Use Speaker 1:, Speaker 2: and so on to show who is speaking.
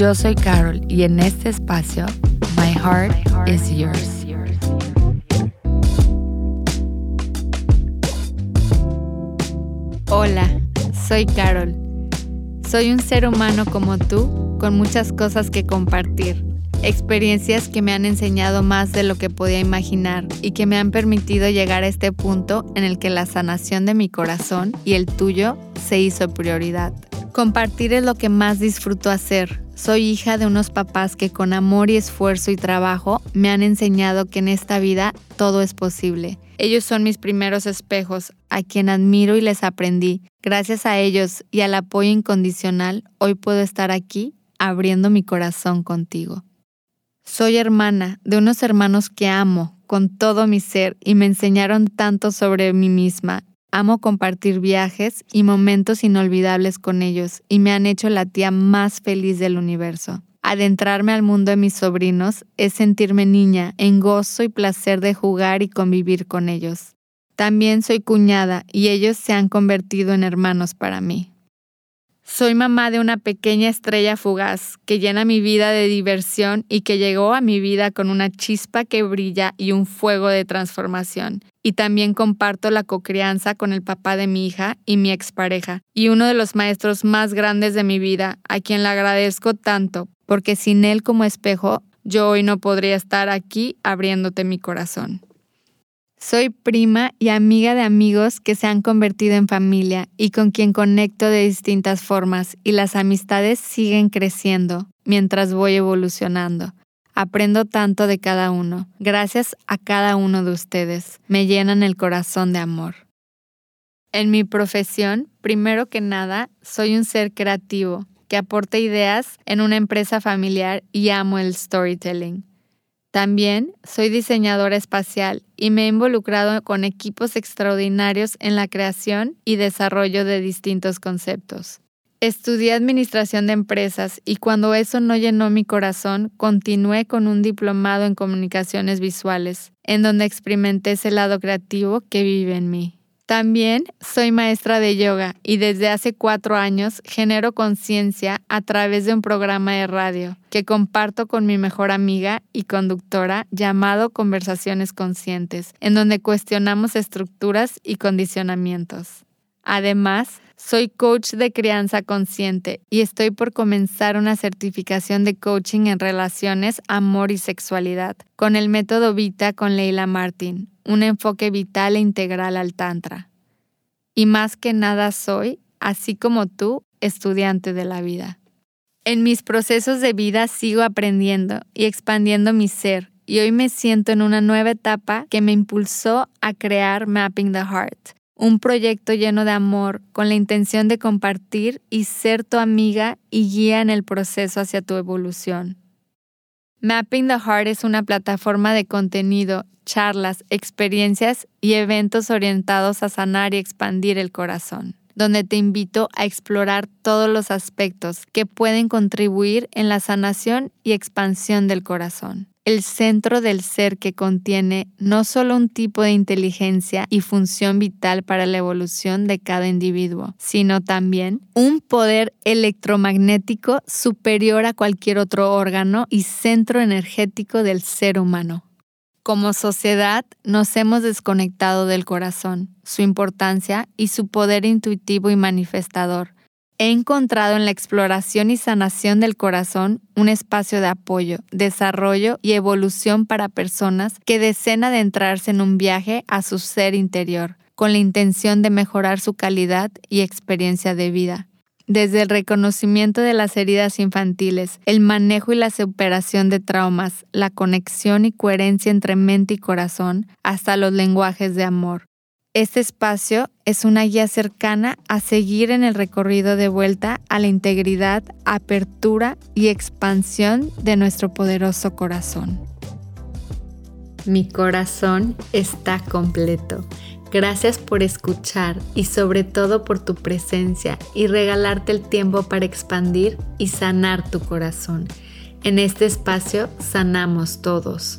Speaker 1: Yo soy Carol y en este espacio, My Heart is Yours. Hola, soy Carol. Soy un ser humano como tú, con muchas cosas que compartir, experiencias que me han enseñado más de lo que podía imaginar y que me han permitido llegar a este punto en el que la sanación de mi corazón y el tuyo se hizo prioridad. Compartir es lo que más disfruto hacer. Soy hija de unos papás que con amor y esfuerzo y trabajo me han enseñado que en esta vida todo es posible ellos son mis primeros espejos, a quien admiro y les aprendí. Gracias a ellos y al apoyo incondicional, hoy puedo estar aquí abriendo mi corazón contigo. Soy hermana de unos hermanos que amo con todo mi ser y me enseñaron tanto sobre mí misma. Amo compartir viajes y momentos inolvidables con ellos y me han hecho la tía más feliz del universo. Adentrarme al mundo de mis sobrinos es sentirme niña en gozo y placer de jugar y convivir con ellos. También soy cuñada y ellos se han convertido en hermanos para mí. Soy mamá de una pequeña estrella fugaz que llena mi vida de diversión y que llegó a mi vida con una chispa que brilla y un fuego de transformación. Y también comparto la cocrianza con el papá de mi hija y mi expareja, y uno de los maestros más grandes de mi vida, a quien le agradezco tanto porque sin Él como espejo, yo hoy no podría estar aquí abriéndote mi corazón. Soy prima y amiga de amigos que se han convertido en familia y con quien conecto de distintas formas y las amistades siguen creciendo mientras voy evolucionando. Aprendo tanto de cada uno. Gracias a cada uno de ustedes. Me llenan el corazón de amor. En mi profesión, primero que nada, soy un ser creativo que aporta ideas en una empresa familiar y amo el storytelling. También soy diseñadora espacial y me he involucrado con equipos extraordinarios en la creación y desarrollo de distintos conceptos. Estudié administración de empresas y cuando eso no llenó mi corazón, continué con un diplomado en comunicaciones visuales, en donde experimenté ese lado creativo que vive en mí. También soy maestra de yoga y desde hace cuatro años genero conciencia a través de un programa de radio que comparto con mi mejor amiga y conductora llamado Conversaciones Conscientes, en donde cuestionamos estructuras y condicionamientos. Además, soy coach de crianza consciente y estoy por comenzar una certificación de coaching en relaciones, amor y sexualidad con el método Vita con Leila Martin, un enfoque vital e integral al Tantra. Y más que nada soy, así como tú, estudiante de la vida. En mis procesos de vida sigo aprendiendo y expandiendo mi ser y hoy me siento en una nueva etapa que me impulsó a crear Mapping the Heart, un proyecto lleno de amor con la intención de compartir y ser tu amiga y guía en el proceso hacia tu evolución. Mapping the Heart es una plataforma de contenido, charlas, experiencias y eventos orientados a sanar y expandir el corazón, donde te invito a explorar todos los aspectos que pueden contribuir en la sanación y expansión del corazón el centro del ser que contiene no solo un tipo de inteligencia y función vital para la evolución de cada individuo, sino también un poder electromagnético superior a cualquier otro órgano y centro energético del ser humano. Como sociedad nos hemos desconectado del corazón, su importancia y su poder intuitivo y manifestador, he encontrado en la exploración y sanación del corazón un espacio de apoyo, desarrollo y evolución para personas que desean adentrarse en un viaje a su ser interior, con la intención de mejorar su calidad y experiencia de vida. Desde el reconocimiento de las heridas infantiles, el manejo y la superación de traumas, la conexión y coherencia entre mente y corazón, hasta los lenguajes de amor, Este espacio es una guía cercana a seguir en el recorrido de vuelta a la integridad, apertura y expansión de nuestro poderoso corazón. Mi corazón está completo. Gracias por escuchar y sobre todo por tu presencia y regalarte el tiempo para expandir y sanar tu corazón. En este espacio sanamos todos.